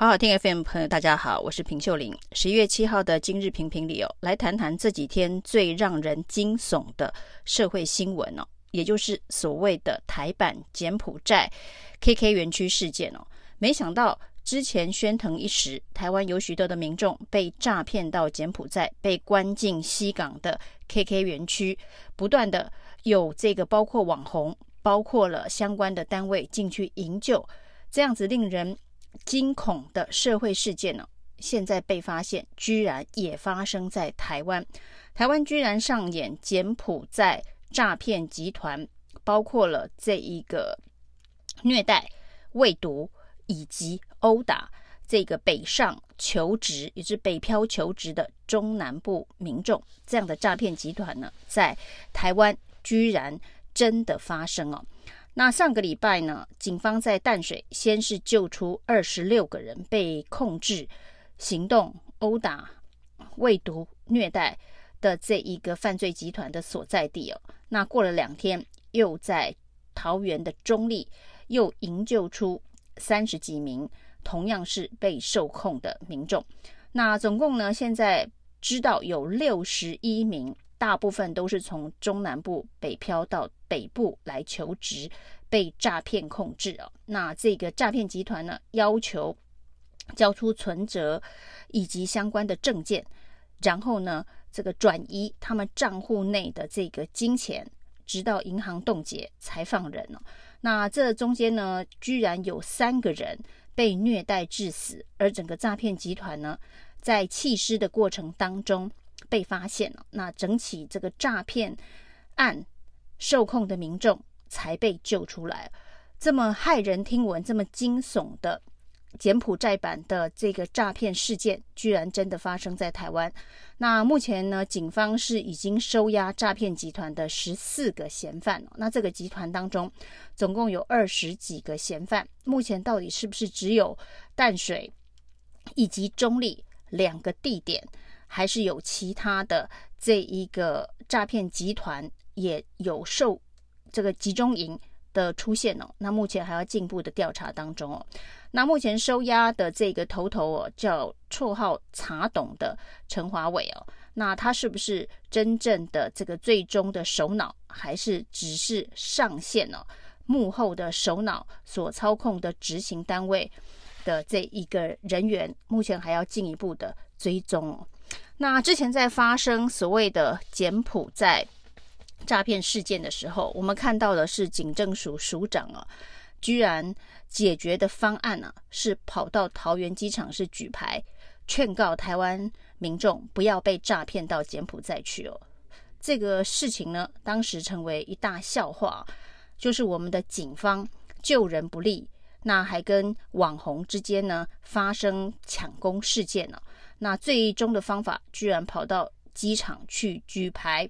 好好听 FM 朋友，大家好，我是平秀玲。十一月七号的今日评评理哦，来谈谈这几天最让人惊悚的社会新闻哦，也就是所谓的台版柬埔寨 KK 园区事件哦。没想到之前喧腾一时，台湾有许多的民众被诈骗到柬埔寨，被关进西港的 KK 园区，不断的有这个包括网红，包括了相关的单位进去营救，这样子令人。惊恐的社会事件呢，现在被发现，居然也发生在台湾。台湾居然上演柬埔寨诈骗集团，包括了这一个虐待、喂毒以及殴打这个北上求职，也是北漂求职的中南部民众，这样的诈骗集团呢，在台湾居然真的发生哦。那上个礼拜呢，警方在淡水先是救出二十六个人被控制行动殴打、喂毒、虐待的这一个犯罪集团的所在地哦。那过了两天，又在桃园的中坜又营救出三十几名同样是被受控的民众。那总共呢，现在知道有六十一名。大部分都是从中南部北漂到北部来求职，被诈骗控制哦。那这个诈骗集团呢，要求交出存折以及相关的证件，然后呢，这个转移他们账户内的这个金钱，直到银行冻结才放人哦。那这中间呢，居然有三个人被虐待致死，而整个诈骗集团呢，在弃尸的过程当中。被发现了，那整起这个诈骗案受控的民众才被救出来。这么骇人听闻、这么惊悚的柬埔寨版的这个诈骗事件，居然真的发生在台湾。那目前呢，警方是已经收押诈骗集团的十四个嫌犯。那这个集团当中，总共有二十几个嫌犯。目前到底是不是只有淡水以及中坜两个地点？还是有其他的这一个诈骗集团也有受这个集中营的出现哦。那目前还要进一步的调查当中哦。那目前收押的这个头头哦，叫绰号茶董的陈华伟哦。那他是不是真正的这个最终的首脑，还是只是上线哦幕后的首脑所操控的执行单位的这一个人员？目前还要进一步的追踪哦。那之前在发生所谓的柬埔寨诈骗事件的时候，我们看到的是警政署署长啊，居然解决的方案呢、啊、是跑到桃园机场是举牌劝告台湾民众不要被诈骗到柬埔寨去哦。这个事情呢，当时成为一大笑话，就是我们的警方救人不力，那还跟网红之间呢发生抢攻事件呢、那最终的方法居然跑到机场去举牌，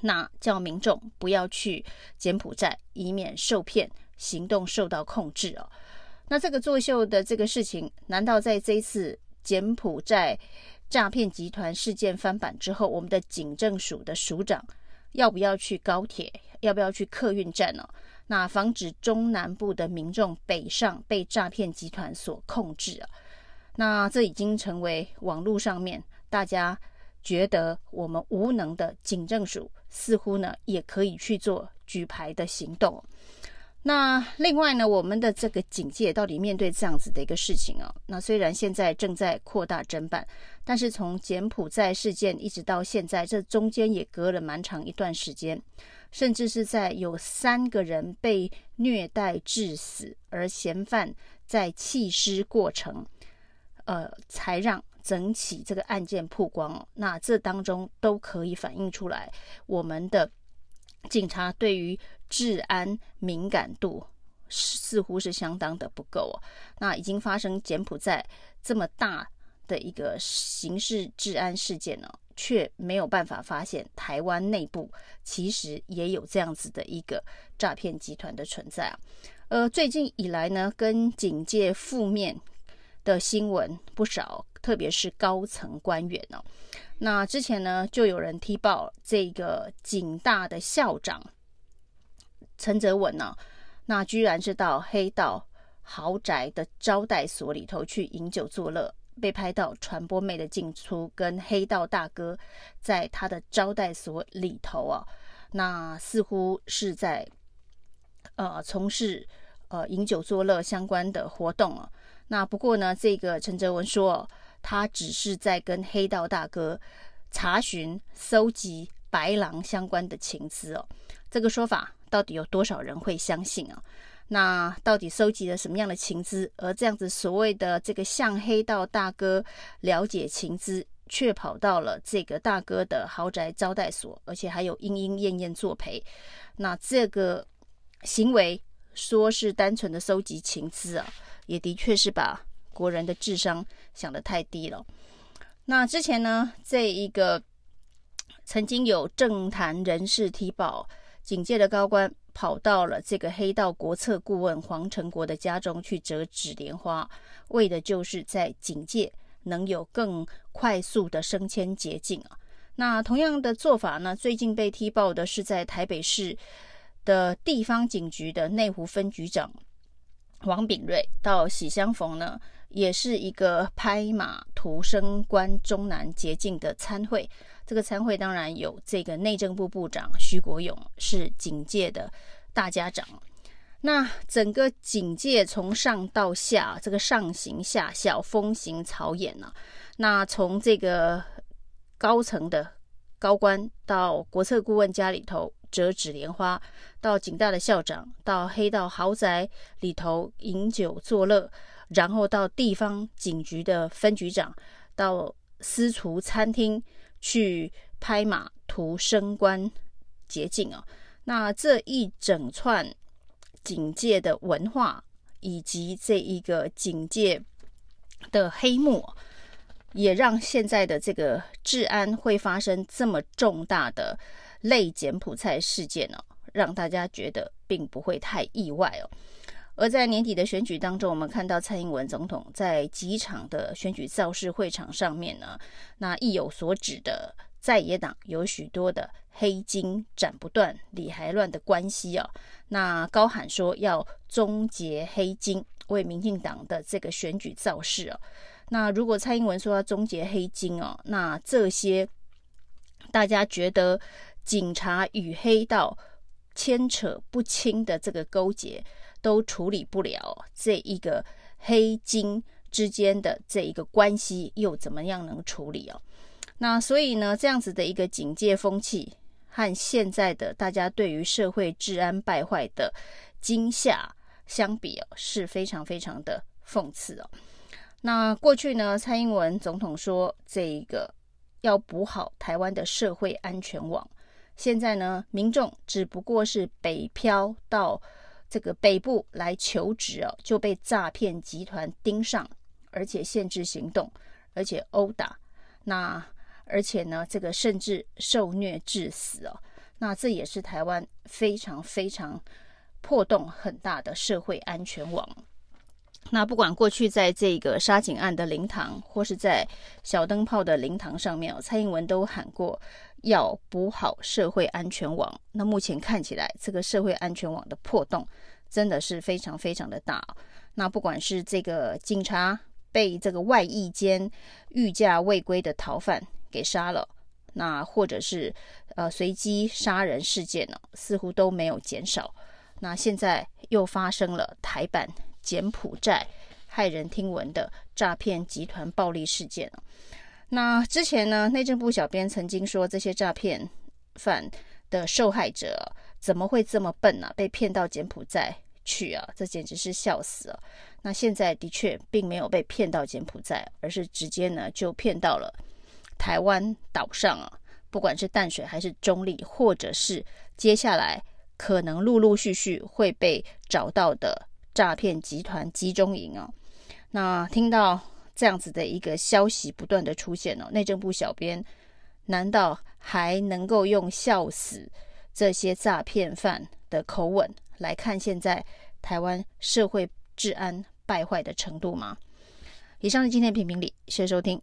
那叫民众不要去柬埔寨，以免受骗，行动受到控制哦。那这个作秀的这个事情，难道在这次柬埔寨诈骗集团事件翻版之后，我们的警政署的署长要不要去高铁，要不要去客运站呢？那防止中南部的民众北上被诈骗集团所控制啊？那这已经成为网络上面大家觉得我们无能的警政署，似乎呢也可以去做举牌的行动。那另外呢，我们的这个警界到底面对这样子的一个事情啊？那虽然现在正在扩大侦办，但是从柬埔寨事件一直到现在，这中间也隔了蛮长一段时间，甚至是在有三个人被虐待致死，而嫌犯在弃尸过程。呃，才让整起这个案件曝光。那这当中都可以反映出来，我们的警察对于治安敏感度似乎是相当的不够哦。那已经发生柬埔寨这么大的一个刑事治安事件呢，却没有办法发现台湾内部其实也有这样子的一个诈骗集团的存在啊。呃，最近以来呢，跟警界负面。的新闻不少，特别是高层官员哦。那之前呢，就有人踢爆这个警大的校长陈泽文呢，那居然是到黑道豪宅的招待所里头去饮酒作乐，被拍到传播妹的进出，跟黑道大哥在他的招待所里头啊，那似乎是在呃从事呃饮酒作乐相关的活动啊。那不过呢，这个陈哲文说，他只是在跟黑道大哥查询、搜集白狼相关的情资哦。这个说法到底有多少人会相信啊？那到底收集了什么样的情资？而这样子所谓的这个向黑道大哥了解情资，却跑到了这个大哥的豪宅招待所，而且还有莺莺燕燕作陪。那这个行为说是单纯的收集情资啊，也的确是把国人的智商想得太低了。那之前呢，这一个曾经有政坛人士提报，警界的高官。跑到了这个黑道国策顾问黄成国的家中去折纸莲花，为的就是在警界能有更快速的升迁捷径啊。那同样的做法呢，最近被踢爆的是在台北市的地方警局的内湖分局长王炳瑞到喜相逢呢，也是一个拍马图升官中南捷径的参会。这个参会当然有这个内政部部长徐国勇，是警界的大家长。那整个警界从上到下，这个上行下效，风行草偃呢、啊。那从这个高层的高官到国策顾问家里头折纸莲花，到警大的校长，到黑道豪宅里头饮酒作乐，然后到地方警局的分局长，到私厨餐厅。去拍马图升官捷径啊！那这一整串警界的文化，以及这一个警界的黑幕，也让现在的这个治安会发生这么重大的类柬埔寨事件呢，让大家觉得并不会太意外哦。而在年底的选举当中，我们看到蔡英文总统在几场的选举造势会场上面呢，那意有所指的在野党有许多的黑金斩不断、理还乱的关系啊，那高喊说要终结黑金，为民进党的这个选举造势啊。那如果蔡英文说要终结黑金哦，那这些大家觉得警察与黑道牵扯不清的这个勾结。都处理不了这一个黑金之间的这一个关系，又怎么样能处理哦？那所以呢，这样子的一个警戒风气和现在的大家对于社会治安败坏的惊吓相比哦，是非常非常的讽刺哦。那过去呢，蔡英文总统说这一个要补好台湾的社会安全网，现在呢，民众只不过是北漂到。这个北部来求职哦，就被诈骗集团盯上，而且限制行动，而且殴打，那而且呢，这个甚至受虐致死哦，那这也是台湾非常非常破洞很大的社会安全网。那不管过去在这个杀警案的灵堂，或是在小灯泡的灵堂上面，蔡英文都喊过要补好社会安全网。那目前看起来，这个社会安全网的破洞真的是非常非常的大。那不管是这个警察被这个外役间御驾未归的逃犯给杀了，那或者是呃随机杀人事件呢，似乎都没有减少。那现在又发生了台版。柬埔寨骇人听闻的诈骗集团暴力事件。那之前呢，内政部小编曾经说，这些诈骗犯的受害者怎么会这么笨呢、啊？被骗到柬埔寨去啊，这简直是笑死了。那现在的确并没有被骗到柬埔寨，而是直接呢就骗到了台湾岛上啊，不管是淡水还是中立，或者是接下来可能陆陆续续会被找到的。诈骗集团集中营哦，那听到这样子的一个消息不断的出现哦，内政部小编难道还能够用笑死这些诈骗犯的口吻来看现在台湾社会治安败坏的程度吗？以上是今天的评评理，谢谢收听。